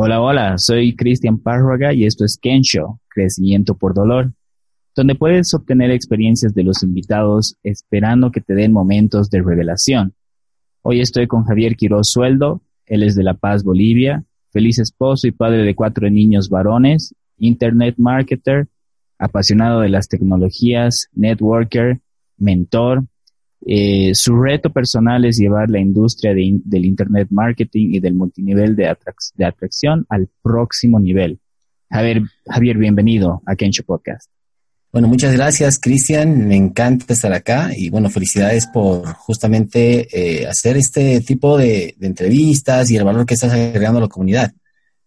Hola, hola, soy Cristian Párraga y esto es Kensho, Crecimiento por Dolor, donde puedes obtener experiencias de los invitados esperando que te den momentos de revelación. Hoy estoy con Javier Quiroz Sueldo, él es de La Paz, Bolivia, feliz esposo y padre de cuatro niños varones, internet marketer, apasionado de las tecnologías, networker, mentor, eh, su reto personal es llevar la industria del Internet Marketing y del multinivel de, atracción al próximo nivel. Javier, Javier, bienvenido a Kensho Podcast. Bueno, muchas gracias, Cristian. Me encanta estar acá y bueno, felicidades por justamente eh, hacer este tipo de, de, entrevistas y el valor que estás agregando a la comunidad.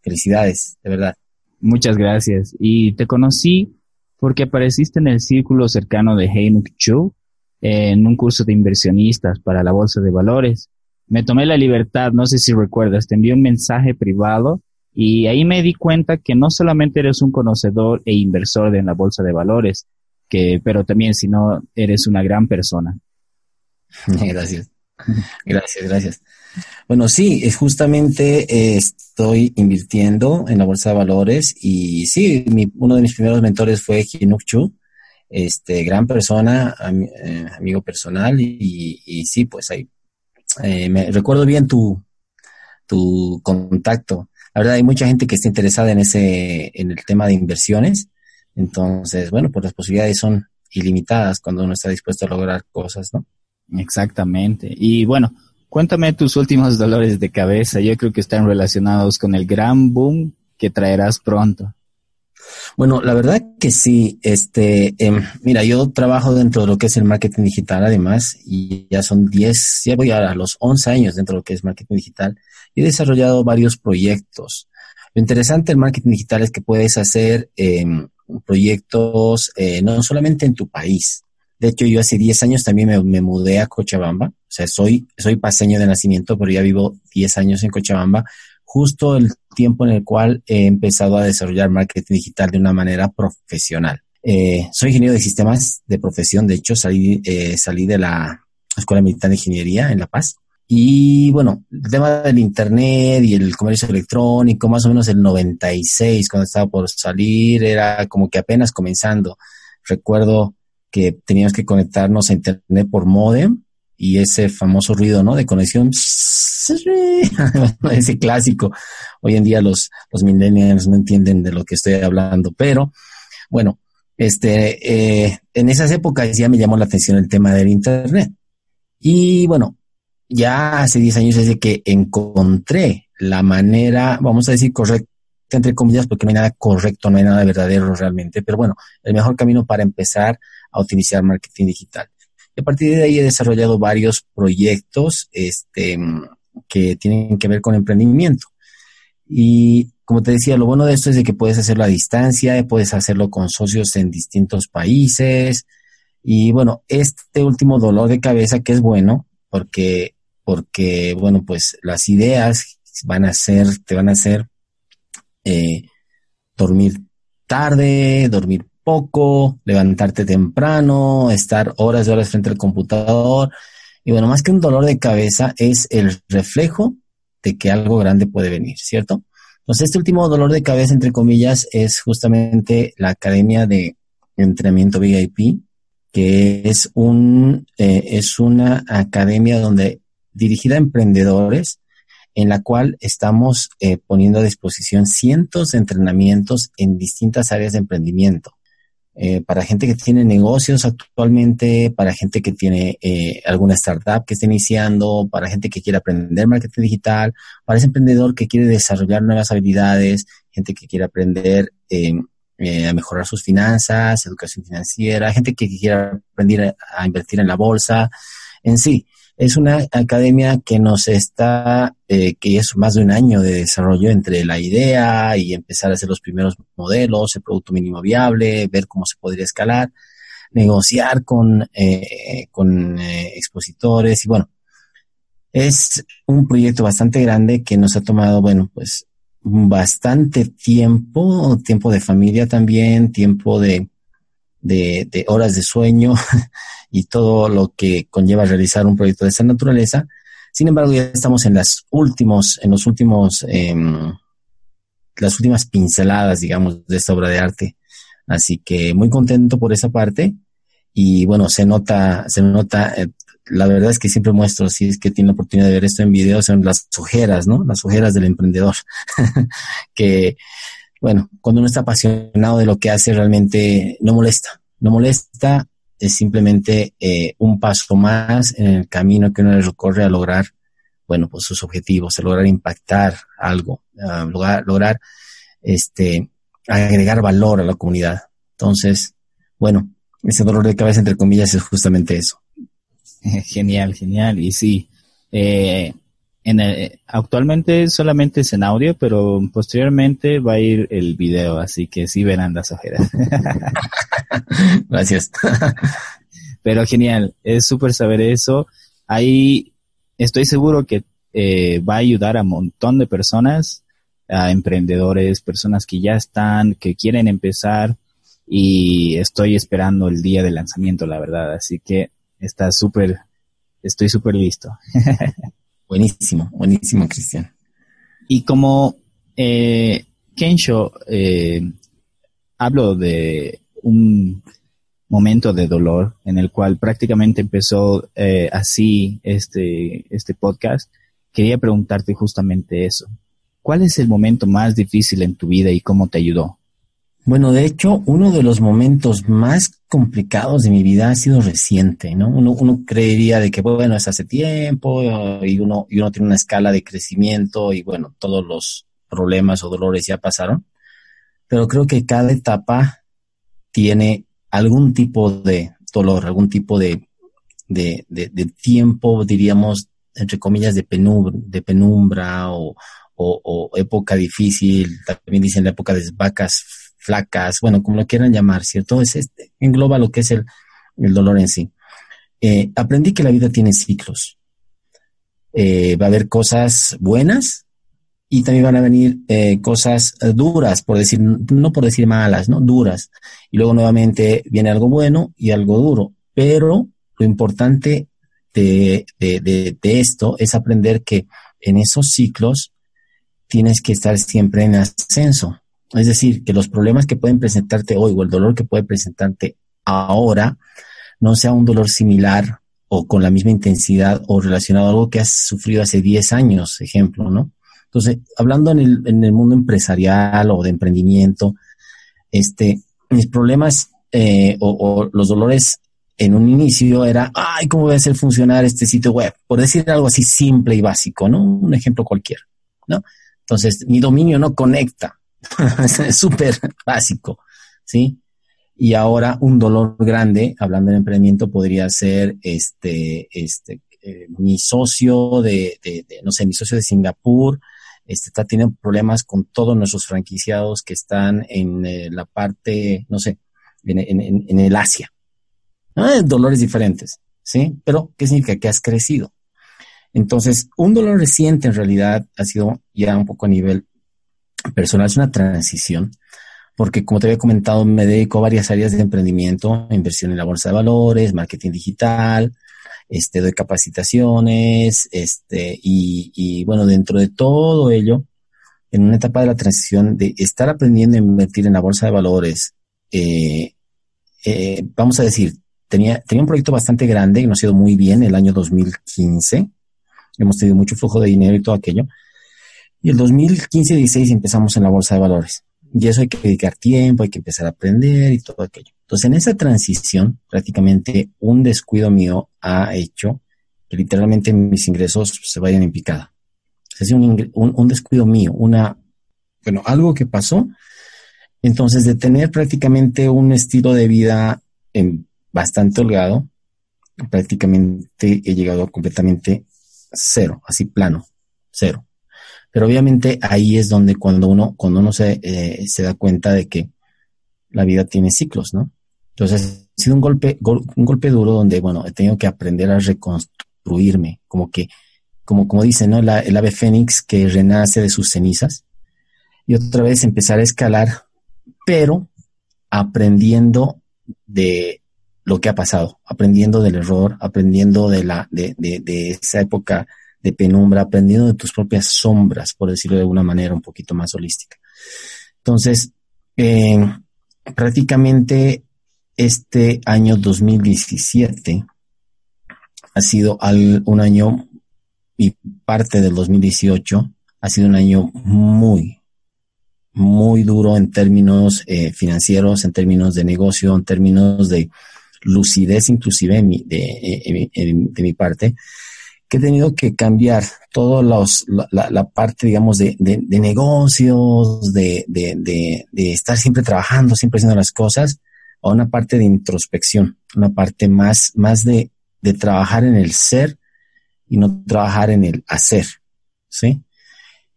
Felicidades, de verdad. Muchas gracias. Y te conocí porque apareciste en el círculo cercano de Heinuk Chu, en un curso de inversionistas para la bolsa de valores. Me tomé la libertad, no sé si recuerdas, te envié un mensaje privado y ahí me di cuenta que no solamente eres un conocedor e inversor de la bolsa de valores, que, pero también si no eres una gran persona. Gracias. Gracias, gracias. Bueno, sí, es justamente eh, estoy invirtiendo en la bolsa de valores y sí, uno de mis primeros mentores fue Hinuk Chu, este, gran persona, eh, amigo personal, y, sí, pues ahí, eh, me recuerdo bien tu, tu contacto. La verdad, hay mucha gente que está interesada en ese, en el tema de inversiones. Entonces, bueno, pues las posibilidades son ilimitadas cuando uno está dispuesto a lograr cosas, ¿no? Exactamente. Y bueno, cuéntame tus últimos dolores de cabeza. Yo creo que están relacionados con el gran boom que traerás pronto. Bueno, la verdad que sí. Este, em, mira, yo trabajo dentro de lo que es el marketing digital, además, y ya son 10, ya voy a los 11 años dentro de lo que es marketing digital. Y he desarrollado varios proyectos. Lo interesante del marketing digital es que puedes hacer em, proyectos eh, no solamente en tu país. De hecho, yo hace 10 años también me, me, mudé a Cochabamba. O sea, soy, soy paseño de nacimiento, pero ya vivo 10 años en Cochabamba justo el tiempo en el cual he empezado a desarrollar marketing digital de una manera profesional. Eh, soy ingeniero de sistemas de profesión, de hecho salí, eh, salí de la Escuela Militar de Ingeniería en La Paz. Y bueno, el tema del Internet y el comercio electrónico, más o menos el 96, cuando estaba por salir, era como que apenas comenzando. Recuerdo que teníamos que conectarnos a Internet por modem y ese famoso ruido, ¿no? De conexión, ese clásico. Hoy en día los, los millennials no entienden de lo que estoy hablando, pero bueno, este, eh, en esas épocas ya me llamó la atención el tema del Internet. Y bueno, ya hace 10 años desde que encontré la manera, vamos a decir, correcta, entre comillas, porque no hay nada correcto, no hay nada verdadero realmente, pero bueno, el mejor camino para empezar a utilizar marketing digital. Y a partir de ahí he desarrollado varios proyectos este, que tienen que ver con emprendimiento. Y como te decía, lo bueno de esto es de que puedes hacerlo a distancia, puedes hacerlo con socios en distintos países. Y bueno, este último dolor de cabeza que es bueno, porque, porque bueno, pues las ideas van a ser, te van a hacer eh, dormir tarde, dormir poco, levantarte temprano, estar horas y horas frente al computador. Y bueno, más que un dolor de cabeza, es el reflejo de que algo grande puede venir, ¿cierto? Entonces, este último dolor de cabeza, entre comillas, es justamente la Academia de Entrenamiento VIP, que es, un, eh, es una academia donde dirigida a emprendedores, en la cual estamos eh, poniendo a disposición cientos de entrenamientos en distintas áreas de emprendimiento. Eh, para gente que tiene negocios actualmente, para gente que tiene eh, alguna startup que está iniciando, para gente que quiere aprender marketing digital, para ese emprendedor que quiere desarrollar nuevas habilidades, gente que quiere aprender em, eh, a mejorar sus finanzas, educación financiera, gente que quiere aprender a invertir en la bolsa, en sí. Es una academia que nos está, eh, que es más de un año de desarrollo entre la idea y empezar a hacer los primeros modelos, el producto mínimo viable, ver cómo se podría escalar, negociar con, eh, con eh, expositores y bueno, es un proyecto bastante grande que nos ha tomado, bueno, pues bastante tiempo, tiempo de familia también, tiempo de, de, de horas de sueño y todo lo que conlleva realizar un proyecto de esta naturaleza. Sin embargo, ya estamos en las últimos, en los últimos, em, las últimas pinceladas, digamos, de esta obra de arte. Así que muy contento por esa parte. Y bueno, se nota, se nota, eh, la verdad es que siempre muestro, si es que tiene la oportunidad de ver esto en video, son las ojeras, ¿no? Las ojeras del emprendedor. que, bueno, cuando uno está apasionado de lo que hace, realmente no molesta. No molesta, es simplemente eh, un paso más en el camino que uno recorre a lograr, bueno, pues sus objetivos, a lograr impactar algo, a lograr, lograr este, agregar valor a la comunidad. Entonces, bueno, ese dolor de cabeza, entre comillas, es justamente eso. Genial, genial. Y sí, eh, en actualmente solamente es en audio, pero posteriormente va a ir el video, así que sí verán las ojeras. Gracias. pero genial, es súper saber eso. Ahí estoy seguro que eh, va a ayudar a un montón de personas, a emprendedores, personas que ya están, que quieren empezar y estoy esperando el día de lanzamiento, la verdad. Así que está súper, estoy súper listo. buenísimo, buenísimo, Cristian. Y como eh, Kensho, eh, hablo de un momento de dolor en el cual prácticamente empezó eh, así este, este podcast, quería preguntarte justamente eso. ¿Cuál es el momento más difícil en tu vida y cómo te ayudó? Bueno, de hecho, uno de los momentos más complicados de mi vida ha sido reciente, ¿no? Uno, creería de que, bueno, es hace tiempo y uno, y uno tiene una escala de crecimiento y, bueno, todos los problemas o dolores ya pasaron. Pero creo que cada etapa tiene algún tipo de dolor, algún tipo de, de, tiempo, diríamos, entre comillas, de penumbra, de penumbra o, o, época difícil. También dicen la época de vacas flacas, bueno, como lo quieran llamar, ¿cierto? Es este, engloba lo que es el, dolor en sí. Eh, aprendí que la vida tiene ciclos. Eh, va a haber cosas buenas y también van a venir eh, cosas duras, por decir, no por decir malas, ¿no? Duras. Y luego nuevamente viene algo bueno y algo duro. Pero lo importante de, de esto es aprender que en esos ciclos tienes que estar siempre en ascenso. Es decir, que los problemas que pueden presentarte hoy o el dolor que puede presentarte ahora no sea un dolor similar o con la misma intensidad o relacionado a algo que has sufrido hace 10 años, ejemplo, ¿no? Entonces, hablando en el, mundo empresarial o de emprendimiento, este, mis problemas eh, o, o, los dolores en un inicio era, ay, ¿cómo voy a hacer funcionar este sitio web? Por decir algo así simple y básico, ¿no? Un ejemplo cualquiera, ¿no? Entonces, mi dominio no conecta. Es súper básico, ¿sí? Y ahora un dolor grande, hablando de emprendimiento, podría ser este, este, eh, mi socio de, no sé, mi socio de Singapur, este, está teniendo problemas con todos nuestros franquiciados que están en eh, la parte, no sé, en, el Asia. Dolores diferentes, ¿sí? Pero, ¿qué significa? Que has crecido. Entonces, un dolor reciente en realidad ha sido ya un poco a nivel personal es una transición, porque como te había comentado, me dedico a varias áreas de emprendimiento, inversión en la bolsa de valores, marketing digital, este, doy capacitaciones, este, y, y bueno, dentro de todo ello, en una etapa de la transición de estar aprendiendo a invertir en la bolsa de valores, eh, eh, vamos a decir, tenía, tenía un proyecto bastante grande y nos ha ido muy bien el año 2015. Hemos tenido mucho flujo de dinero y todo aquello. Y el 2015-16 empezamos en la bolsa de valores. Y eso hay que dedicar tiempo, hay que empezar a aprender y todo aquello. Entonces, en esa transición, prácticamente un descuido mío ha hecho que literalmente mis ingresos se vayan en picada. Es un, un, descuido mío, una, bueno, algo que pasó. Entonces, de tener prácticamente un estilo de vida en bastante holgado, prácticamente he llegado completamente cero, así plano, cero. Pero obviamente ahí es donde cuando uno, cuando uno se, eh, se da cuenta de que la vida tiene ciclos, ¿no? Entonces ha sido un golpe, un golpe duro donde, bueno, he tenido que aprender a reconstruirme, como que, como, como dicen, ¿no? el ave fénix que renace de sus cenizas y otra vez empezar a escalar, pero aprendiendo de lo que ha pasado, aprendiendo del error, aprendiendo de la, de, de, de esa época de penumbra, aprendiendo de tus propias sombras, por decirlo de alguna manera un poquito más holística. Entonces, eh, prácticamente este año 2017 ha sido un año y parte del 2018 ha sido un año muy, muy duro en términos eh, financieros, en términos de negocio, en términos de lucidez inclusive de, de, mi parte, que he tenido que cambiar toda la, la, parte, digamos, de, de negocios, de, estar siempre trabajando, siempre haciendo las cosas, a una parte de introspección, una parte más, más de, de trabajar en el ser y no trabajar en el hacer, ¿sí?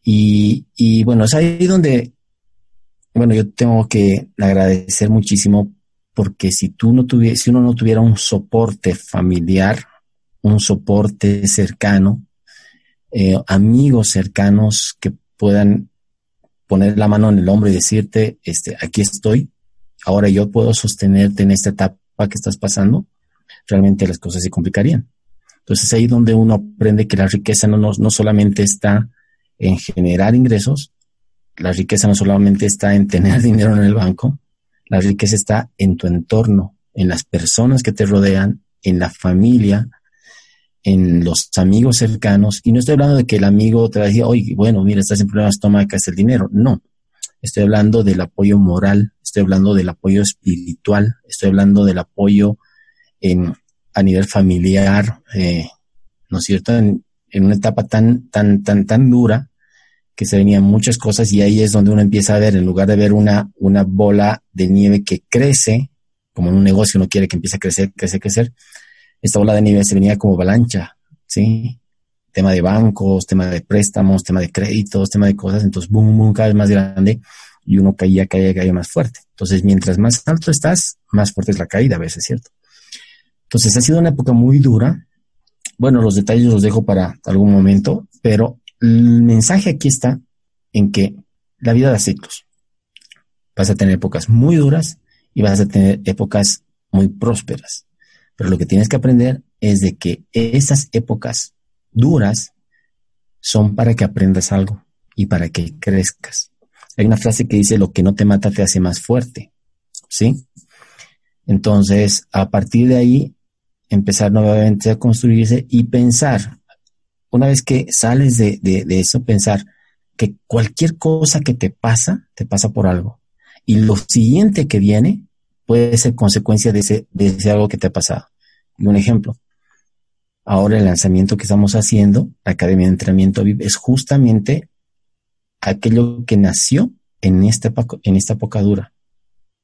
Y, y bueno, es ahí donde, bueno, yo tengo que agradecer muchísimo porque si tú no tuviera, si uno no tuviera un soporte familiar, un soporte cercano, eh, amigos cercanos que puedan poner la mano en el hombro y decirte, este, aquí estoy, ahora yo puedo sostenerte en esta etapa que estás pasando, realmente las cosas se complicarían. Entonces ahí donde uno aprende que la riqueza no, no, solamente está en generar ingresos, la riqueza no solamente está en tener dinero en el banco, la riqueza está en tu entorno, en las personas que te rodean, en la familia, en los amigos cercanos. Y no estoy hablando de que el amigo te va a decir, oye, bueno, mira, estás en problemas, toma acá el dinero. No, estoy hablando del apoyo moral, estoy hablando del apoyo espiritual, estoy hablando del apoyo en, a nivel familiar, eh, ¿no es cierto? En, una etapa tan, tan, tan, tan dura que se venían muchas cosas y ahí es donde uno empieza a ver, en lugar de ver una, una bola de nieve que crece, como en un negocio uno quiere que empiece a crecer, crecer, crecer, esta bola de nieve se venía como avalancha, ¿sí? Tema de bancos, tema de préstamos, tema de créditos, tema de cosas, entonces boom, boom, cada vez más grande y uno caía, caía, caía más fuerte. Entonces, mientras más alto estás, más fuerte es la caída a veces, ¿cierto? Entonces, ha sido una época muy dura. Bueno, los detalles los dejo para algún momento, pero el mensaje aquí está en que la vida da ciclos. Vas a tener épocas muy duras y vas a tener épocas muy prósperas. Pero lo que tienes que aprender es de que esas épocas duras son para que aprendas algo y para que crezcas. Hay una frase que dice, lo que no te mata te hace más fuerte. ¿Sí? Entonces, a partir de ahí, empezar nuevamente a construirse y pensar, una vez que sales de, eso, pensar que cualquier cosa que te pasa, te pasa por algo. Y lo siguiente que viene puede ser consecuencia de ese, de ese algo que te ha pasado. Y un ejemplo, ahora el lanzamiento que estamos haciendo, la Academia de Entrenamiento VIP, es justamente aquello que nació en esta, en esta época dura.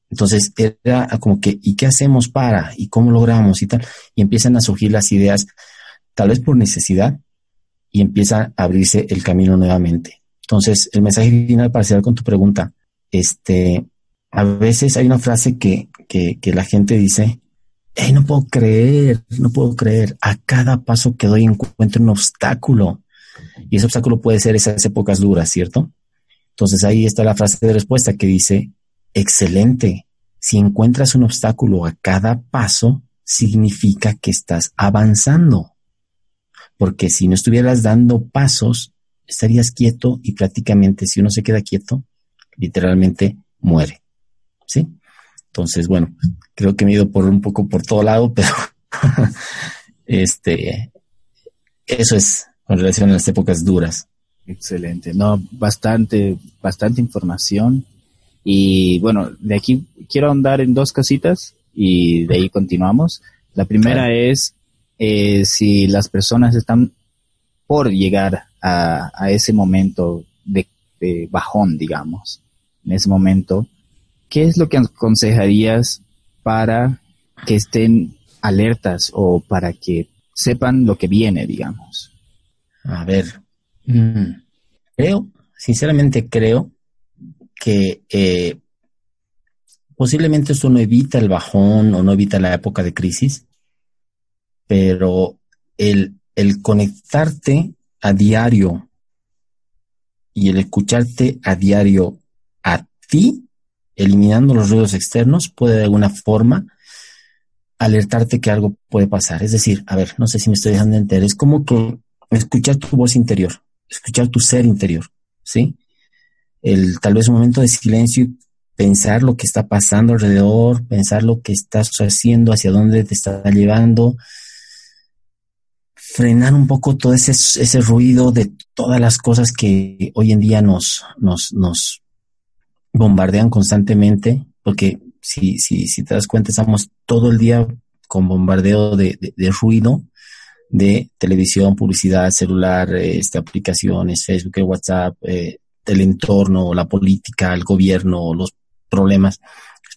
Entonces era como que, ¿y qué hacemos para? ¿Y cómo logramos? Y tal. Y empiezan a surgir las ideas, tal vez por necesidad, y empieza a abrirse el camino nuevamente. Entonces, el mensaje final para cerrar con tu pregunta, este, a veces hay una frase que, que, la gente dice, hey, no puedo creer, no puedo creer, a cada paso que doy encuentro un obstáculo. Y ese obstáculo puede ser esas épocas duras, ¿cierto? Entonces ahí está la frase de respuesta que dice, excelente, si encuentras un obstáculo a cada paso, significa que estás avanzando. Porque si no estuvieras dando pasos, estarías quieto y prácticamente si uno se queda quieto, literalmente muere. ¿Sí? Entonces, bueno, creo que me he ido por un poco por todo lado, pero este, eso es con relación a las épocas duras. Excelente, no, bastante, bastante información. Y bueno, de aquí quiero ahondar en dos cositas y de ahí continuamos. La primera es eh, si las personas están por llegar a, ese momento de, de, bajón, digamos, en ese momento, ¿qué es lo que aconsejarías para que estén alertas o para que sepan lo que viene, digamos? A ver, mm, creo, sinceramente creo que eh, posiblemente esto no evita el bajón o no evita la época de crisis, pero el, el conectarte a diario y el escucharte a diario a ti, eliminando los ruidos externos, puede de alguna forma alertarte que algo puede pasar. Es decir, a ver, no sé si me estoy dejando entender, es como que escuchar tu voz interior, escuchar tu ser interior, ¿sí? el tal vez un momento de silencio y pensar lo que está pasando alrededor, pensar lo que estás haciendo, hacia dónde te está llevando, frenar un poco todo ese, ese ruido de todas las cosas que hoy en día nos, nos, nos bombardean constantemente, porque si, si, si te das cuenta, estamos todo el día con bombardeo de, de, ruido de televisión, publicidad, celular, este, aplicaciones, Facebook, WhatsApp, eh, el entorno, la política, el gobierno, los problemas.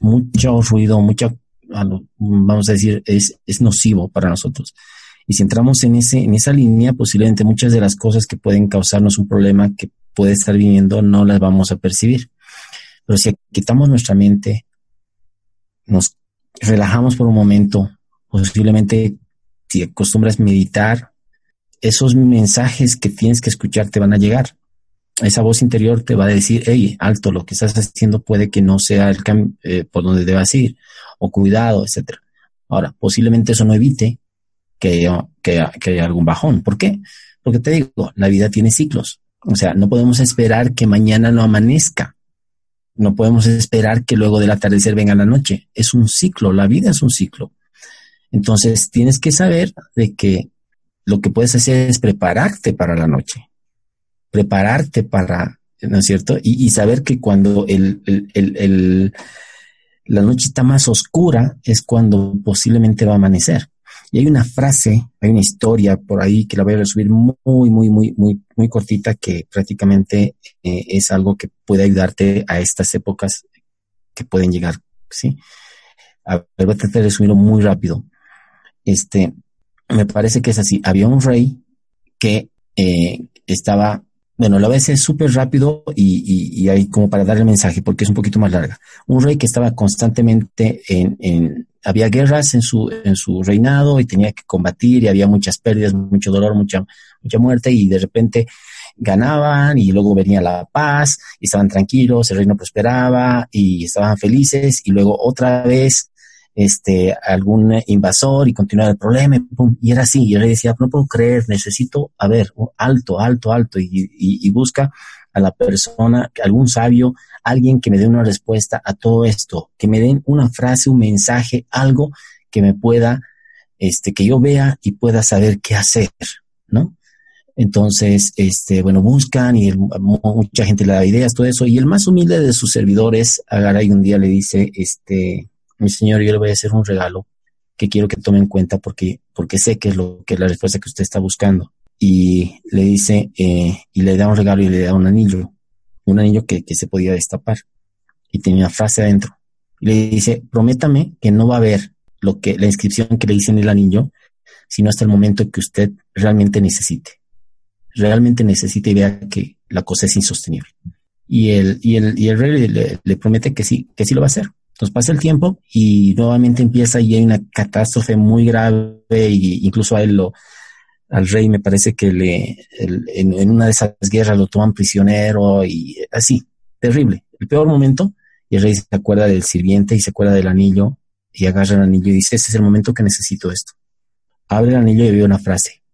Mucho ruido, mucho, vamos a decir, es, es nocivo para nosotros. Y si entramos en, ese, en esa línea, posiblemente muchas de las cosas que pueden causarnos un problema que puede estar viniendo no las vamos a percibir. Pero si quitamos nuestra mente, nos relajamos por un momento, posiblemente si acostumbras meditar, esos mensajes que tienes que escuchar te van a llegar. Esa voz interior te va a decir, hey, alto, lo que estás haciendo puede que no sea el eh, por donde debas ir, o cuidado, etcétera. Ahora, posiblemente eso no evite que, que, que haya algún bajón. ¿Por qué? Porque te digo, la vida tiene ciclos. O sea, no podemos esperar que mañana no amanezca. No podemos esperar que luego del atardecer venga la noche. Es un ciclo, la vida es un ciclo. Entonces tienes que saber de que lo que puedes hacer es prepararte para la noche, prepararte para, ¿no es cierto? Y, saber que cuando el, el, la noche está más oscura es cuando posiblemente va a amanecer. Y hay una frase, hay una historia por ahí que la voy a resumir muy, muy, muy, muy, muy cortita que prácticamente eh, es algo que puede ayudarte a estas épocas que pueden llegar, ¿sí? A ver, voy a tratar de resumirlo muy rápido. Este, me parece que es así. Había un rey que eh, estaba, bueno, la vez es súper rápido y, y, y, como para dar el mensaje porque es un poquito más larga. Un rey que estaba constantemente en, en había guerras en su, en su reinado y tenía que combatir y había muchas pérdidas, mucho dolor, mucha, mucha muerte y de repente ganaban y luego venía la paz y estaban tranquilos, el reino prosperaba y estaban felices y luego otra vez este, algún invasor y continuaba el problema y, era así. Y el rey decía, no puedo creer, necesito, a ver, alto, alto, alto y, y, y busca a la persona, algún sabio, alguien que me dé una respuesta a todo esto, que me den una frase, un mensaje, algo que me pueda, este, que yo vea y pueda saber qué hacer, ¿no? Entonces, este, bueno, buscan y mucha gente le da ideas, todo eso. Y el más humilde de sus servidores agarra y un día le dice, este, mi señor, yo le voy a hacer un regalo que quiero que tome en cuenta porque, porque sé que es lo que es la respuesta que usted está buscando. Y le dice, eh, y le da un regalo y le da un anillo un anillo que, se podía destapar y tenía una frase adentro. Y le dice, prométame que no va a haber lo que, la inscripción que le dice en el anillo, sino hasta el momento que usted realmente necesite. Realmente necesite y vea que la cosa es insostenible. Y el, y el, y el rey le, promete que sí, que sí lo va a hacer. Entonces pasa el tiempo y nuevamente empieza y hay una catástrofe muy grave e incluso a él lo, al rey me parece que le, en, una de esas guerras lo toman prisionero y así, terrible, el peor momento. Y el rey se acuerda del sirviente y se acuerda del anillo y agarra el anillo y dice, este es el momento que necesito esto. Abre el anillo y ve una frase.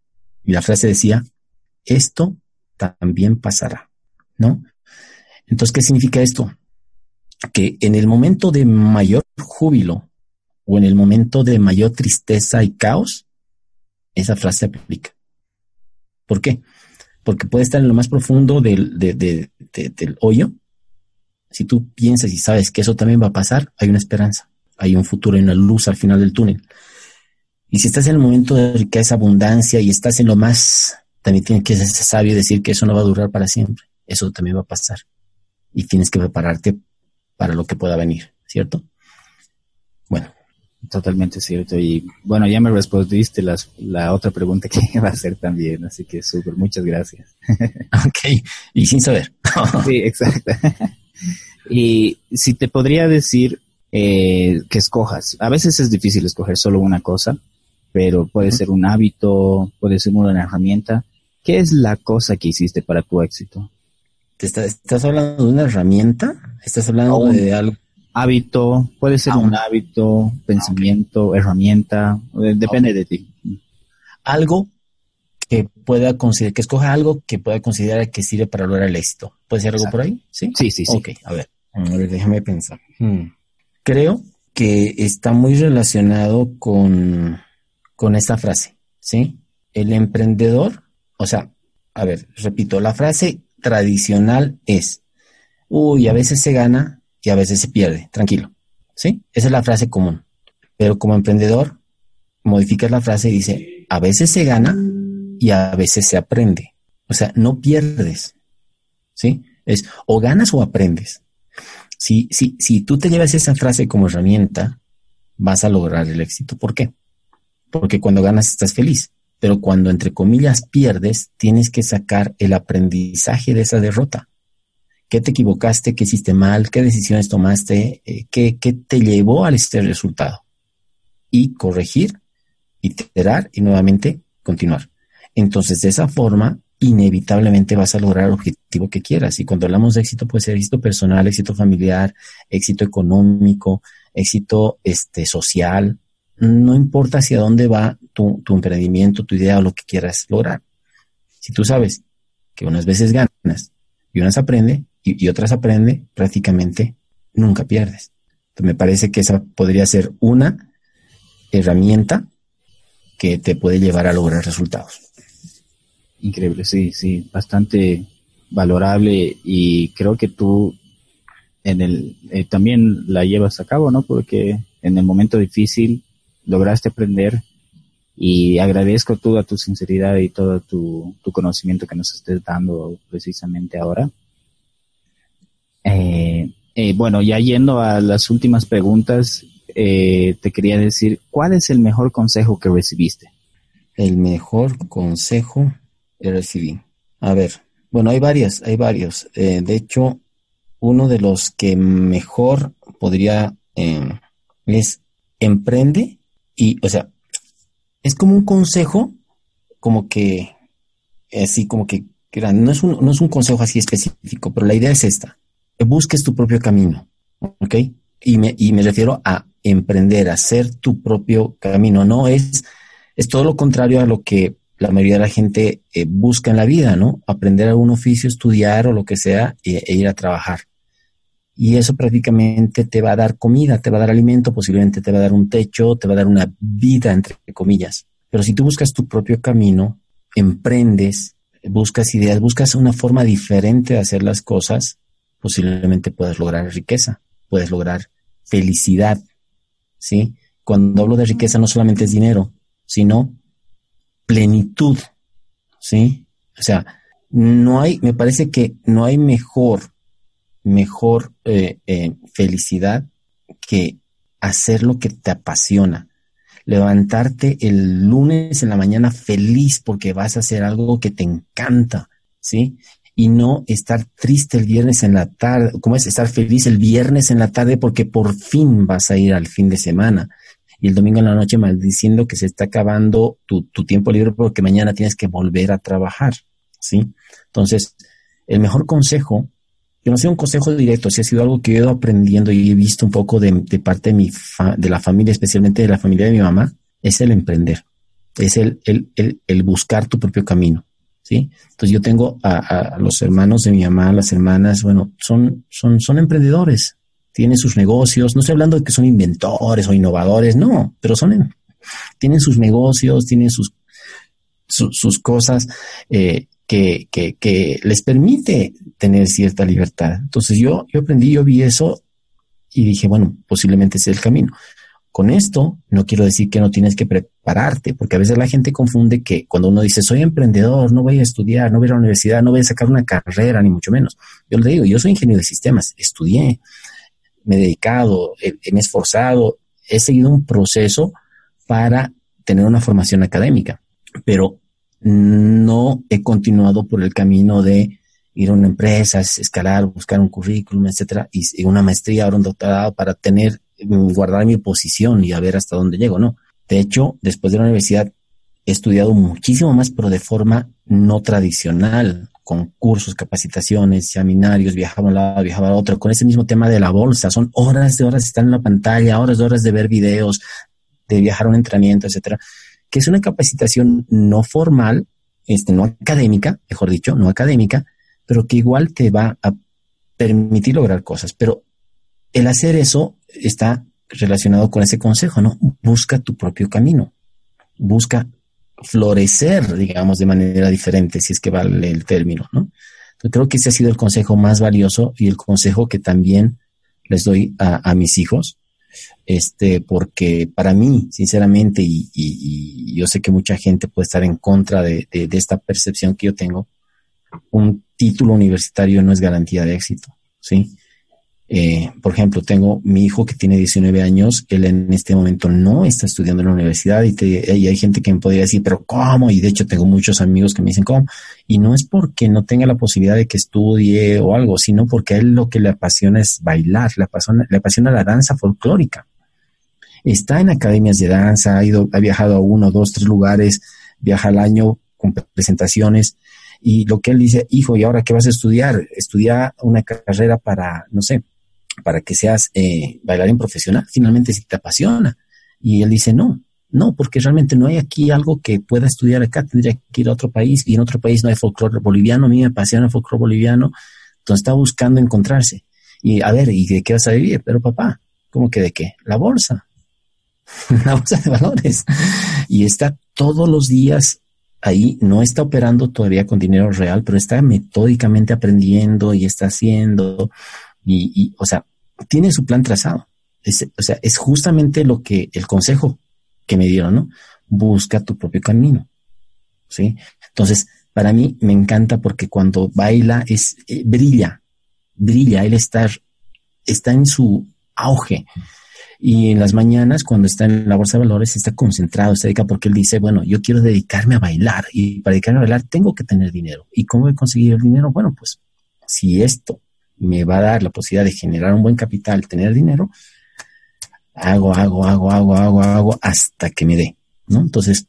Y la frase decía, esto también pasará, ¿no? Entonces, ¿qué significa esto? Que en el momento de mayor júbilo o en el momento de mayor tristeza y caos, esa frase aplica. ¿Por qué? Porque puede estar en lo más profundo del, hoyo. Si tú piensas y sabes que eso también va a pasar, hay una esperanza, hay un futuro, hay una luz al final del túnel. Y si estás en el momento de riqueza, abundancia y estás en lo más, también tienes que ser sabio decir que eso no va a durar para siempre. Eso también va a pasar. Y tienes que prepararte para lo que pueda venir, ¿cierto? Totalmente cierto. Y bueno, ya me respondiste las, la otra pregunta que iba a hacer también, así que súper, muchas gracias. ok, y sin saber. sí, exacto. y si te podría decir eh, que escojas, a veces es difícil escoger solo una cosa, pero puede ser un hábito, puede ser una herramienta. ¿Qué es la cosa que hiciste para tu éxito? ¿Te ¿Estás hablando de una herramienta? ¿Estás hablando de algo? Hábito, puede ser un hábito, pensamiento, herramienta, eh, depende de ti. Algo que pueda considerar, que escoja algo que pueda considerar que sirve para lograr el éxito. ¿Puede ser algo por ahí? Sí, sí, sí. sí. Ok, a ver, a ver, déjame pensar. Hmm. Creo que está muy relacionado con, con esta frase, ¿sí? El emprendedor, o sea, a ver, repito, la frase tradicional es, uy, a veces se gana y a veces se pierde, tranquilo, ¿sí? Esa es la frase común. Pero como emprendedor, modificas la frase y dice, a veces se gana y a veces se aprende. O sea, no pierdes, ¿sí? Es o ganas o aprendes. Si, si, si tú te llevas esa frase como herramienta, vas a lograr el éxito. ¿Por qué? Porque cuando ganas estás feliz, pero cuando entre comillas pierdes, tienes que sacar el aprendizaje de esa derrota. ¿Qué te equivocaste? ¿Qué hiciste mal? ¿Qué decisiones tomaste? Eh, ¿Qué, ¿Qué te llevó a este resultado? Y corregir, iterar y nuevamente continuar. Entonces, de esa forma, inevitablemente vas a lograr el objetivo que quieras. Y cuando hablamos de éxito, puede ser éxito personal, éxito familiar, éxito económico, éxito este, social. No importa hacia dónde va tu, tu emprendimiento, tu idea o lo que quieras lograr. Si tú sabes que unas veces ganas y unas aprende y, otras aprende, prácticamente nunca pierdes. Me parece que esa podría ser una herramienta que te puede llevar a lograr resultados. Increíble, sí, sí, bastante valorable y creo que tú en el eh, también la llevas a cabo, ¿no? Porque en el momento difícil lograste aprender y agradezco toda tu sinceridad y todo tu conocimiento que nos estés dando precisamente ahora. Eh, eh, bueno, ya yendo a las últimas preguntas, eh, te quería decir, ¿cuál es el mejor consejo que recibiste? El mejor consejo recibí. A ver, bueno, hay varias, hay varios. Eh, de hecho, uno de los que mejor podría eh, es emprende y, o sea, es como un consejo, como que, así como que, no es, un, no es un consejo así específico, pero la idea es esta, busques tu propio camino, ¿ok? Y me, refiero a emprender, a hacer tu propio camino, no es, es todo lo contrario a lo que la mayoría de la gente eh, busca en la vida, ¿no? Aprender algún oficio, estudiar o lo que sea e, e, ir a trabajar. Y eso prácticamente te va a dar comida, te va a dar alimento, posiblemente te va a dar un techo, te va a dar una vida, entre comillas. Pero si tú buscas tu propio camino, emprendes, buscas ideas, buscas una forma diferente de hacer las cosas, posiblemente puedas lograr riqueza, puedes lograr felicidad, ¿sí? Cuando hablo de riqueza no solamente es dinero, sino plenitud, ¿sí? O sea, no hay, me parece que no hay mejor, mejor eh, eh, felicidad que hacer lo que te apasiona. Levantarte el lunes en la mañana feliz porque vas a hacer algo que te encanta, ¿sí? Y no estar triste el viernes en la tarde, ¿cómo es estar feliz el viernes en la tarde porque por fin vas a ir al fin de semana y el domingo en la noche maldiciendo que se está acabando tu, tiempo libre porque mañana tienes que volver a trabajar, ¿sí? Entonces, el mejor consejo, que no sea un consejo directo, si ha sido algo que he ido aprendiendo y he visto un poco de, parte de, mi de la familia, especialmente de la familia de mi mamá, es el emprender, es el, el, el, buscar tu propio camino. ¿Sí? Entonces yo tengo a, los hermanos de mi mamá, las hermanas, bueno, son, son, son emprendedores, tienen sus negocios, no estoy hablando de que son inventores o innovadores, no, pero son, tienen sus negocios, tienen sus, sus cosas eh, que, que, les permite tener cierta libertad. Entonces yo, yo aprendí, yo vi eso y dije, bueno, posiblemente es el camino. Con esto no quiero decir que no tienes que prepararte, porque a veces la gente confunde que cuando uno dice soy emprendedor, no voy a estudiar, no voy a la universidad, no voy a sacar una carrera, ni mucho menos. Yo le digo, yo soy ingeniero de sistemas, estudié, me he dedicado, me he esforzado, he seguido un proceso para tener una formación académica, pero no he continuado por el camino de ir a una empresa, escalar, buscar un currículum, etcétera, y, una maestría o un doctorado para tener, guardar mi posición y a ver hasta dónde llego, ¿no? De hecho, después de la universidad he estudiado muchísimo más, pero de forma no tradicional con cursos, capacitaciones, seminarios, viajaba a un lado, viajaba a otro, con ese mismo tema de la bolsa. Son horas de horas de estar en la pantalla, horas de horas de ver videos, de viajar a un entrenamiento, etcétera, que es una capacitación no formal, este, no académica, mejor dicho, no académica, pero que igual te va a permitir lograr cosas. Pero el hacer eso está relacionado con ese consejo, ¿no? Busca tu propio camino, busca florecer, digamos, de manera diferente, si es que vale el término, ¿no? creo que ese ha sido el consejo más valioso y el consejo que también les doy a, mis hijos, este, porque para mí, sinceramente, y, yo sé que mucha gente puede estar en contra de, de esta percepción que yo tengo, un título universitario no es garantía de éxito, ¿sí? Eh, por ejemplo, tengo mi hijo que tiene 19 años, él en este momento no está estudiando en la universidad y, hay gente que me podría decir, pero ¿cómo? Y de hecho tengo muchos amigos que me dicen, ¿cómo? Y no es porque no tenga la posibilidad de que estudie o algo, sino porque a él lo que le apasiona es bailar, le apasiona, le apasiona la danza folclórica. Está en academias de danza, ha ido, ha viajado a uno, dos, tres lugares, viaja al año con presentaciones. Y lo que él dice, hijo, ¿y ahora qué vas a estudiar? Estudia una carrera para, no sé, para que seas eh, bailarín profesional, finalmente si te apasiona. Y él dice, no, no, porque realmente no hay aquí algo que pueda estudiar acá, tendría que ir a otro país y en otro país no hay folclore boliviano, a mí me apasiona el folclore boliviano, entonces está buscando encontrarse. Y a ver, ¿y de qué vas a vivir? Pero papá, ¿cómo que de qué? La bolsa, la bolsa de valores. Y está todos los días ahí, no está operando todavía con dinero real, pero está metódicamente aprendiendo y está haciendo y, o sea, tiene su plan trazado. o sea, es justamente lo que el consejo que me dieron, ¿no? Busca tu propio camino. ¿Sí? Entonces, para mí me encanta porque cuando baila es eh, brilla, brilla, él está, está en su auge. Y en las mañanas, cuando está en la bolsa de valores, está concentrado, se dedica porque él dice, bueno, yo quiero dedicarme a bailar y para dedicarme a bailar tengo que tener dinero. ¿Y cómo voy a conseguir el dinero? Bueno, pues si esto me va a dar la posibilidad de generar un buen capital, tener dinero, hago, hago, hago, hago, hago, hago hasta que me dé, ¿no? Entonces,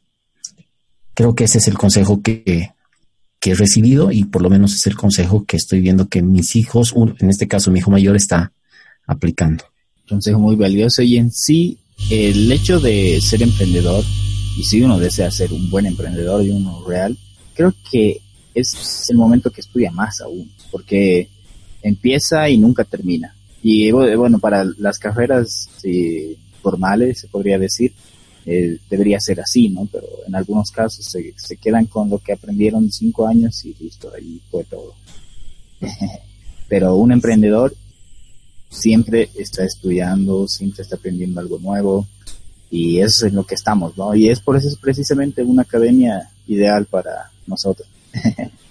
creo que ese es el consejo que, he recibido y por lo menos es el consejo que estoy viendo que mis hijos, en este caso mi hijo mayor, está aplicando. Consejo muy valioso y en sí el hecho de ser emprendedor y si uno desea ser un buen emprendedor y uno real, creo que es el momento que estudia más aún, porque empieza y nunca termina. Y bueno, para las carreras formales, se podría decir, eh, debería ser así, ¿no? Pero en algunos casos se, se, quedan con lo que aprendieron cinco años y listo, ahí fue todo. Pero un emprendedor siempre está estudiando, siempre está aprendiendo algo nuevo y eso es en lo que estamos, ¿no? Y es por eso es precisamente una academia ideal para nosotros.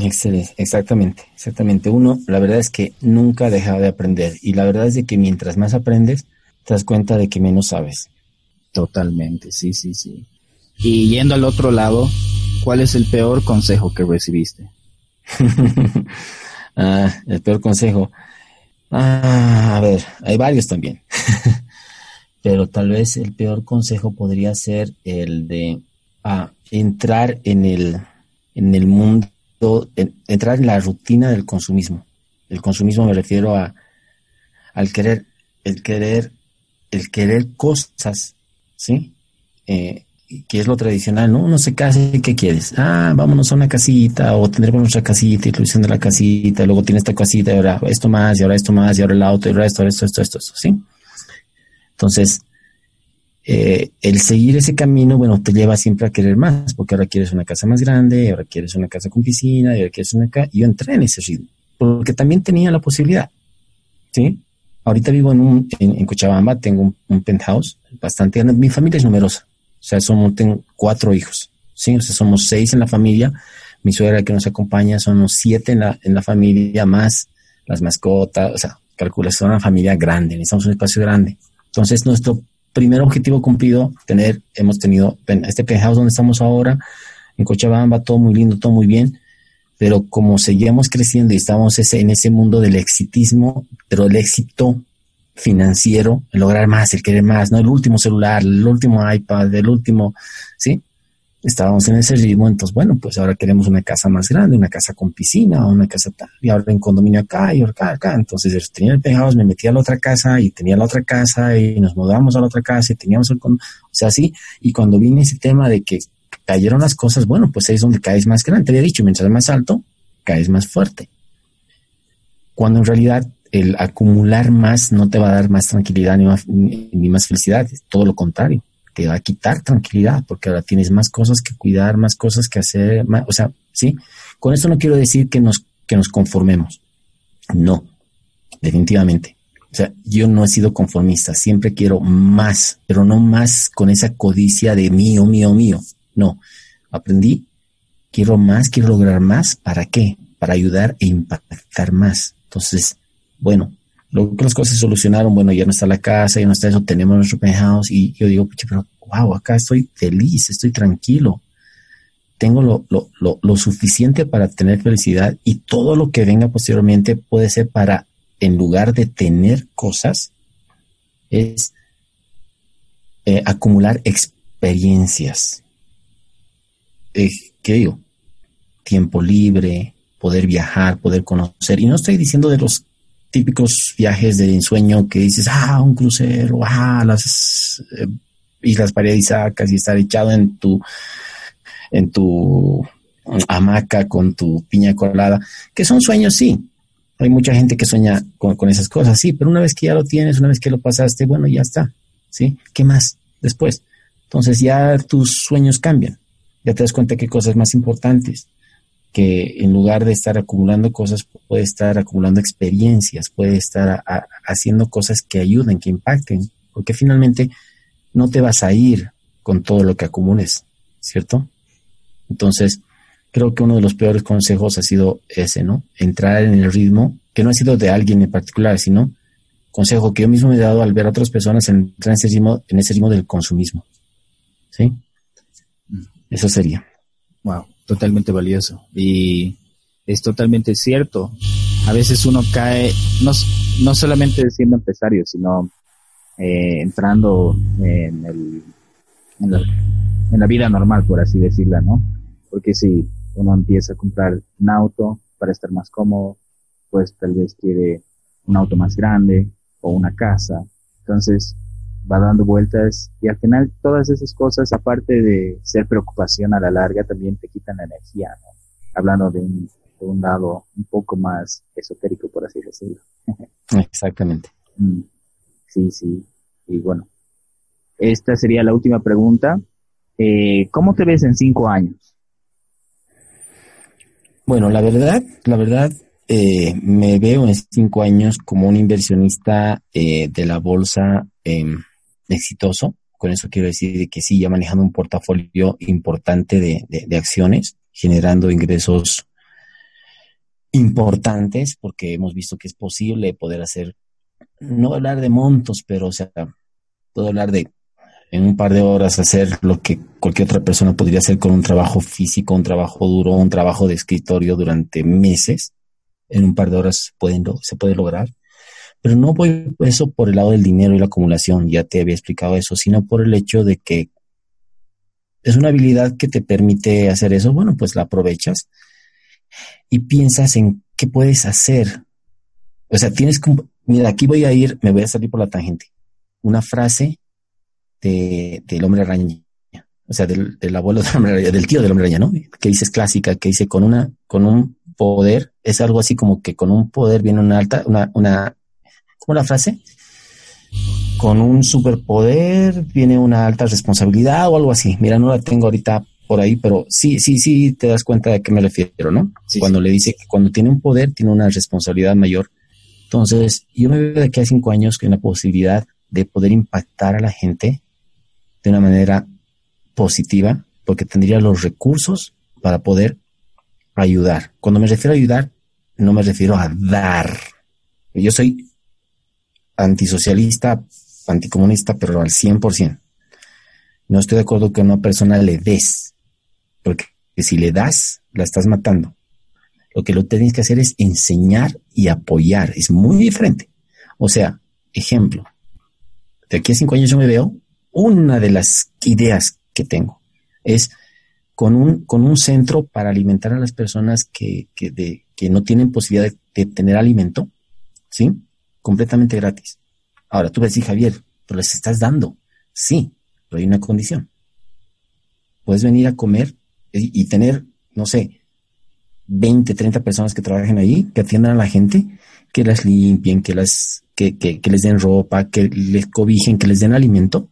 Excelente, exactamente, exactamente. Uno, la verdad es que nunca deja de aprender y la verdad es de que mientras más aprendes, te das cuenta de que menos sabes. Totalmente, sí, sí, sí. Y yendo al otro lado, ¿cuál es el peor consejo que recibiste? ah, el peor consejo. Ah, a ver, hay varios también. Pero tal vez el peor consejo podría ser el de ah, entrar en el, en el mundo entrar en la rutina del consumismo. El consumismo me refiero a al querer, el querer, el querer cosas, ¿sí? Eh, que es lo tradicional, ¿no? Uno se casa y ¿qué quieres? Ah, vámonos a una casita o tendremos nuestra casita y de la casita, luego tiene esta casita y ahora esto más y ahora esto más y ahora el auto y ahora esto, esto, esto, esto, esto, ¿sí? Entonces, eh, el seguir ese camino, bueno, te lleva siempre a querer más, porque ahora quieres una casa más grande, ahora quieres una casa con piscina, y ahora quieres una casa. Yo entré en ese ritmo, porque también tenía la posibilidad, ¿sí? Ahorita vivo en, un, en, Cochabamba, tengo un, penthouse bastante grande. Mi familia es numerosa, o sea, somos, tengo cuatro hijos, ¿sí? O sea, somos seis en la familia. Mi suegra que nos acompaña, somos siete en la, en la familia, más las mascotas, o sea, calcula, son una familia grande, necesitamos un espacio grande. Entonces, nuestro primer objetivo cumplido, tener, hemos tenido este penthouse donde estamos ahora, en Cochabamba, todo muy lindo, todo muy bien, pero como seguíamos creciendo y estábamos ese, en ese mundo del exitismo, pero el éxito financiero, el lograr más, el querer más, no el último celular, el último iPad, el último, ¿sí? Estábamos en ese ritmo, entonces, bueno, pues ahora queremos una casa más grande, una casa con piscina, una casa tal, y ahora en condominio acá y acá, acá. Entonces, tenía el penthouse, me metí a la otra casa y tenía la otra casa y nos mudamos a la otra casa y teníamos el, o sea, así. Y cuando vine ese tema de que cayeron las cosas, bueno, pues ahí es donde caes más grande. Te había dicho, mientras más alto, caes más fuerte. Cuando en realidad el acumular más no te va a dar más tranquilidad ni más, ni, más felicidad, todo lo contrario, te va a quitar tranquilidad porque ahora tienes más cosas que cuidar, más cosas que hacer, o sea, ¿sí? Con esto no quiero decir que nos, que nos conformemos, no, definitivamente. O sea, yo no he sido conformista, siempre quiero más, pero no más con esa codicia de mío, mío, mío. No, aprendí, quiero más, quiero lograr más, ¿para qué? Para ayudar e impactar más. Entonces, bueno, luego que las cosas se solucionaron, bueno, ya no está la casa, ya no está eso, tenemos nuestro penthouse y yo digo, pero wow, acá estoy feliz, estoy tranquilo, tengo lo, lo, lo, lo suficiente para tener felicidad y todo lo que venga posteriormente puede ser para en lugar de tener cosas, es eh, acumular experiencias. Eh, ¿Qué digo? Tiempo libre, poder viajar, poder conocer. Y no estoy diciendo de los típicos viajes de ensueño que dices, ah, un crucero, ah, las eh, Islas Paradisacas y estar echado en tu, en tu hamaca con tu piña colada, que son sueños, sí, hay mucha gente que sueña con, esas cosas, sí, pero una vez que ya lo tienes, una vez que lo pasaste, bueno, ya está, ¿sí? ¿Qué más después? Entonces ya tus sueños cambian, ya te das cuenta que cosas más importantes, que en lugar de estar acumulando cosas, puede estar acumulando experiencias, puede estar haciendo cosas que ayuden, que impacten, porque finalmente no te vas a ir con todo lo que acumules, ¿cierto? Entonces, creo que uno de los peores consejos ha sido ese, ¿no? Entrar en el ritmo, que no ha sido de alguien en particular, sino consejo que yo mismo me he dado al ver a otras personas entrar en ese ritmo, en ese ritmo del consumismo. ¿Sí? Eso sería. Wow, totalmente valioso. Y es totalmente cierto. A veces uno cae, no, no solamente siendo empresario, sino eh, entrando en, el, en, la, en la vida normal, por así decirla, ¿no? Porque si uno empieza a comprar un auto para estar más cómodo, pues tal vez quiere un auto más grande o una casa. Entonces va dando vueltas y al final todas esas cosas, aparte de ser preocupación a la larga, también te quitan la energía, ¿no? Hablando de un, de un lado un poco más esotérico, por así decirlo. Exactamente. Mm. Sí, sí. Y bueno, esta sería la última pregunta. Eh, ¿Cómo te ves en cinco años? Bueno, la verdad, la verdad, eh, me veo en cinco años como un inversionista eh, de la bolsa em, exitoso. Con eso quiero decir que sí, ya manejando un portafolio importante de, acciones, generando ingresos importantes, porque hemos visto que es posible poder hacer, no hablar de montos, pero o sea, puedo hablar de en un par de horas hacer lo que cualquier otra persona podría hacer con un trabajo físico, un trabajo duro, un trabajo de escritorio durante meses. En un par de horas pueden, se puede lograr. Pero no voy eso por el lado del dinero y la acumulación, ya te había explicado eso, sino por el hecho de que es una habilidad que te permite hacer eso. Bueno, pues la aprovechas y piensas en qué puedes hacer. O sea, tienes que, mira, aquí voy a ir, me voy a salir por la tangente. Una frase del hombre araña, o sea, del, abuelo del hombre araña, del tío del hombre araña, ¿no? Que dice es clásica, que dice con una, con un poder, es algo así como que con un poder viene una alta, una, una, ¿cómo la frase? Con un superpoder viene una alta responsabilidad o algo así. Mira, no la tengo ahorita por ahí, pero sí, sí, sí te das cuenta de qué me refiero, ¿no? cuando le dice que cuando tiene un poder tiene una responsabilidad mayor. Entonces, yo me veo de aquí a cinco años con la posibilidad de poder impactar a la gente de una manera positiva porque tendría los recursos para poder ayudar. Cuando me refiero a ayudar, no me refiero a dar. Yo soy antisocialista, anticomunista, pero al 100%. No estoy de acuerdo que a una persona le des, porque si le das, la estás matando. Lo que lo tienes que hacer es enseñar y apoyar. Es muy diferente. O sea, ejemplo, de aquí a cinco años yo me veo una de las ideas que tengo es con un, con un centro para alimentar a las personas que, de, que no tienen posibilidad de, tener alimento, ¿sí? Completamente gratis. Ahora, tú ves, decir, Javier, pero les estás dando. Sí, pero hay una condición. puedes venir a comer y, tener, no sé, 20, 30 personas que trabajen ahí, que atiendan a la gente, que las limpien, que las, que, que, que les den ropa, que les cobijen, que les den alimento.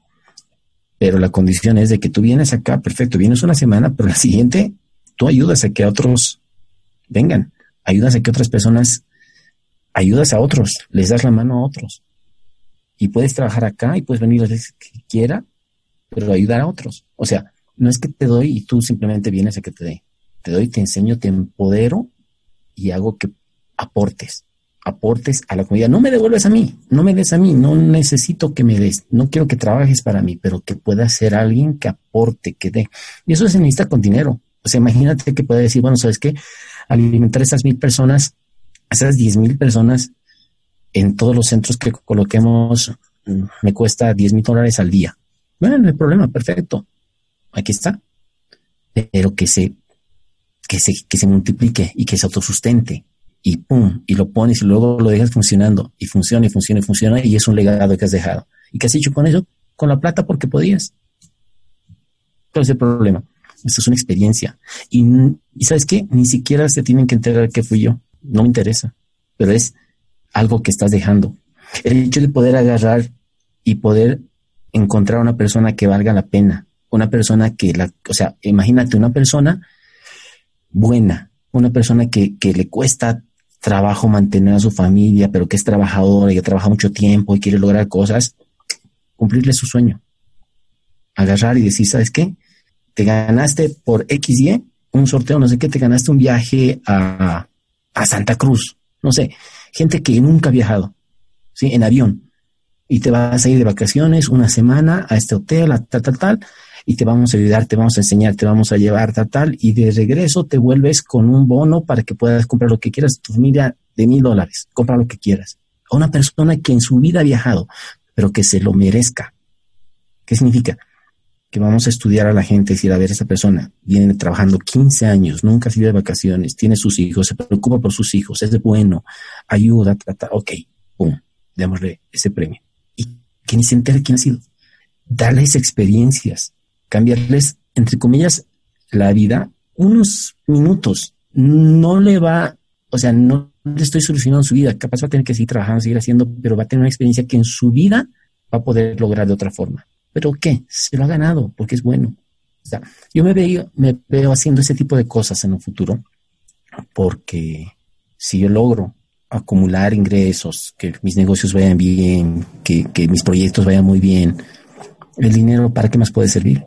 Pero la condición es de que tú vienes acá, perfecto, vienes una semana, pero la siguiente tú ayudas a que otros vengan, ayudas a que otras personas, ayudas a otros, les das la mano a otros. Y puedes trabajar acá y puedes venir las veces que quiera, pero ayudar a otros. O sea, no es que te doy y tú simplemente vienes a que te dé. Te doy, te enseño, te empodero y hago que aportes, aportes a la comunidad. No me devuelves a mí, no me des a mí, no necesito que me des, no quiero que trabajes para mí, pero que pueda ser alguien que aporte, que dé. Y eso se necesita con dinero. O sea, imagínate que puede decir, bueno, ¿sabes qué? Alimentar a esas mil personas, esas diez mil personas en todos los centros que coloquemos mm, me cuesta diez mil dólares al día. Bueno, no hay problema, perfecto. Aquí está. Pero que se, que se, que se multiplique y que se autosustente. Y pum, y lo pones y luego lo dejas funcionando. Y funciona y funciona y funciona. Y es un legado que has dejado. ¿Y qué has hecho con eso? Con la plata porque podías. ¿Cuál es el problema? Esto es una experiencia. Y, y ¿sabes qué? Ni siquiera se tienen que enterar que fui yo. No me interesa. Pero es algo que estás dejando. El hecho de poder agarrar y poder encontrar una persona que valga la pena, una persona que la, o sea, imagínate una persona buena, una persona que, que le cuesta trabajo mantener a su familia, pero que es trabajadora y que trabaja mucho tiempo y quiere lograr cosas, cumplirle su sueño. Agarrar y decir, ¿sabes qué? Te ganaste por XY un sorteo, no sé qué, te ganaste un viaje a, a Santa Cruz, no sé, gente que nunca ha viajado, ¿sí? En avión. Y te vas a ir de vacaciones una semana a este hotel, a tal, tal, tal, y te vamos a ayudar, te vamos a enseñar, te vamos a llevar, tal, tal, y de regreso te vuelves con un bono para que puedas comprar lo que quieras, tu familia de mil dólares, compra lo que quieras. A una persona que en su vida ha viajado, pero que se lo merezca. ¿Qué significa? Que vamos a estudiar a la gente decir, a ver, esa persona viene trabajando 15 años, nunca ha sido de vacaciones, tiene sus hijos, se preocupa por sus hijos, es bueno, ayuda, trata, ok, pum, démosle ese premio. Y que ni se entere quién ha sido. Darles experiencias, cambiarles, entre comillas, la vida unos minutos. No le va, o sea, no le estoy solucionando su vida, capaz va a tener que seguir trabajando, seguir haciendo, pero va a tener una experiencia que en su vida va a poder lograr de otra forma. ¿Pero qué? Se lo ha ganado porque es bueno. O sea, yo me veo, me veo haciendo ese tipo de cosas en un futuro porque si yo logro acumular ingresos, que mis negocios vayan bien, que, que mis proyectos vayan muy bien, el dinero, ¿para qué más puede servir?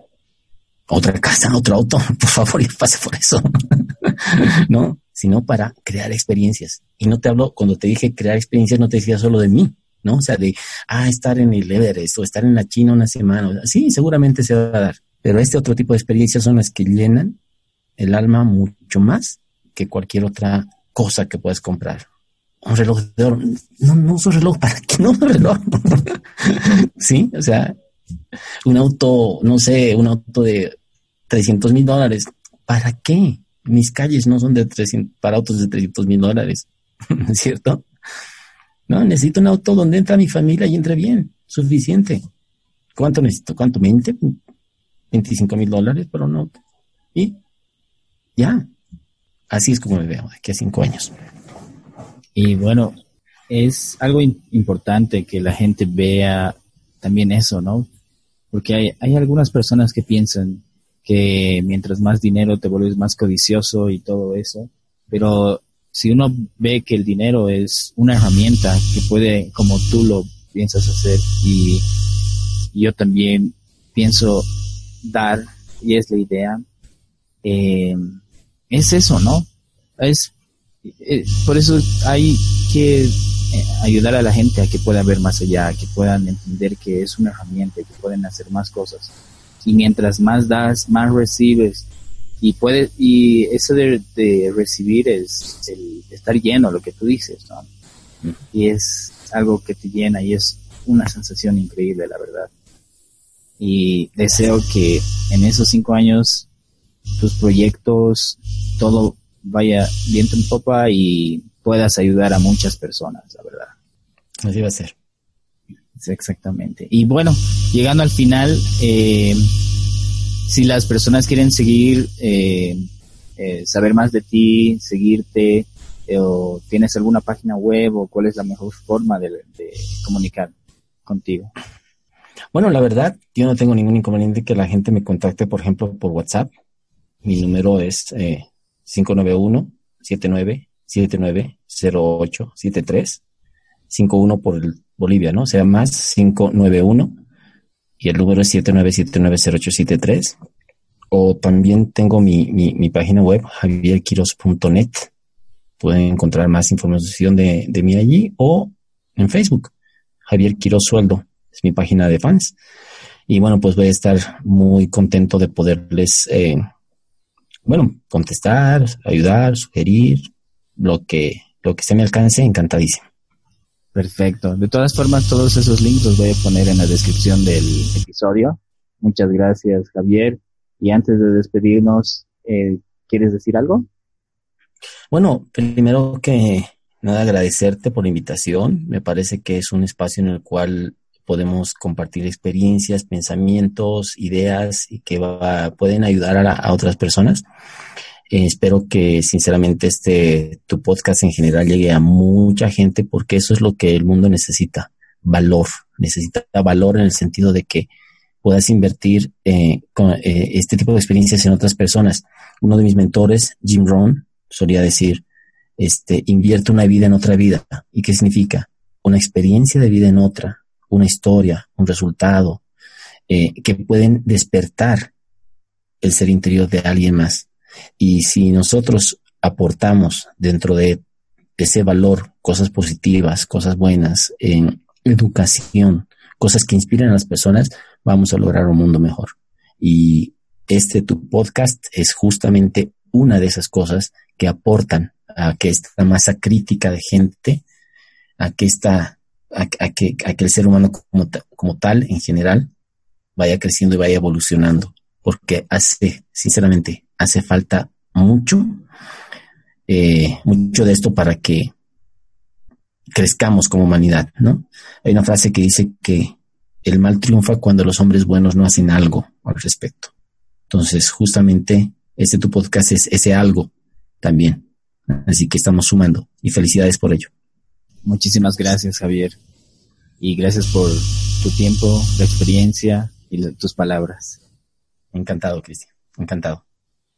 Otra casa, otro auto, por favor, ya pase por eso. no, sino para crear experiencias. Y no te hablo, cuando te dije crear experiencias, no te decía solo de mí, ¿no? O sea, de, ah, estar en el Everest o estar en la China una semana. Sí, seguramente se va a dar. Pero este otro tipo de experiencias son las que llenan el alma mucho más que cualquier otra cosa que puedas comprar. Un reloj de oro. No, no uso reloj. ¿Para qué no uso reloj? sí, o sea, un auto, no sé, un auto de 300 mil dólares. ¿Para qué? Mis calles no son de 300, para autos de 300 mil dólares. ¿Cierto? No, necesito un auto donde entra mi familia y entre bien. Suficiente. ¿Cuánto necesito? ¿Cuánto? ¿20? 25 mil dólares un auto. Y ya. Así es como me veo aquí a cinco años. Y bueno, es algo importante que la gente vea también eso, ¿no? Porque hay, hay algunas personas que piensan que mientras más dinero te vuelves más codicioso y todo eso, pero si uno ve que el dinero es una herramienta que puede, como tú lo piensas hacer, y yo también pienso dar, y es la idea, eh, es eso, ¿no? Es, eh, por eso hay que eh, ayudar a la gente a que pueda ver más allá, que puedan entender que es una herramienta, que pueden hacer más cosas. Y mientras más das, más recibes y puede y eso de, recibir es el estar lleno lo que tú dices ¿no? y es algo que te llena y es una sensación increíble la verdad. Y deseo que en esos cinco años tus proyectos todo vaya viento en popa y puedas ayudar a muchas personas la verdad. Así va a ser. Exactamente. Y bueno llegando al final eh, si las personas quieren seguir, eh, eh, saber más de ti, seguirte, eh, o tienes alguna página web o cuál es la mejor forma de, comunicar contigo. Bueno, la verdad, yo no tengo ningún inconveniente que la gente me contacte, por ejemplo, por WhatsApp. Mi número es eh, 591 79 79 0873 51 por Bolivia, ¿no? O sea, más 591 y el número es 79790873. O también tengo mi, mi, página web, javierquiros.net. Pueden encontrar más información de, de mí allí o en Facebook, Javier Quiroz Sueldo, es mi página de fans. Y bueno, pues voy a estar muy contento de poderles, eh, bueno, contestar, ayudar, sugerir, lo que, lo que se me alcance, encantadísimo. Perfecto. De todas formas, todos esos links los voy a poner en la descripción del episodio. Muchas gracias, Javier. Y antes de despedirnos, eh, ¿quieres decir algo? Bueno, primero que nada agradecerte por la invitación. Me parece que es un espacio en el cual podemos compartir experiencias, pensamientos, ideas y que pueden ayudar a otras personas. Eh, espero que sinceramente este tu podcast en general llegue a mucha gente porque eso es lo que el mundo necesita, valor, necesita valor en el sentido de que puedas invertir eh, eh, este tipo de experiencias en otras personas. Uno de mis mentores, Jim Rohn, solía decir, este, invierte una vida en otra vida. ¿Y qué significa? Una experiencia de vida en otra, una historia, un resultado, que pueden despertar el ser interior de alguien más. Y si nosotros aportamos dentro de ese valor cosas positivas, cosas buenas, en educación, cosas que inspiren a las personas, vamos a lograr un mundo mejor. Y este tu podcast es justamente una de esas cosas que aportan a que esta masa crítica de gente, a que a, que, a que el ser humano como, como tal en general vaya creciendo y vaya evolucionando. Porque hace, sinceramente, hace falta mucho, eh, mucho de esto para que crezcamos como humanidad, ¿no? Hay una frase que dice que el mal triunfa cuando los hombres buenos no hacen algo al respecto. Entonces, justamente, este tu podcast es ese algo también. Así que estamos sumando y felicidades por ello. Muchísimas gracias, Javier. Y gracias por tu tiempo, la experiencia y tus palabras. Encantado, Cristian. Encantado.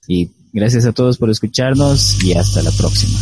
Y gracias a todos por escucharnos y hasta la próxima.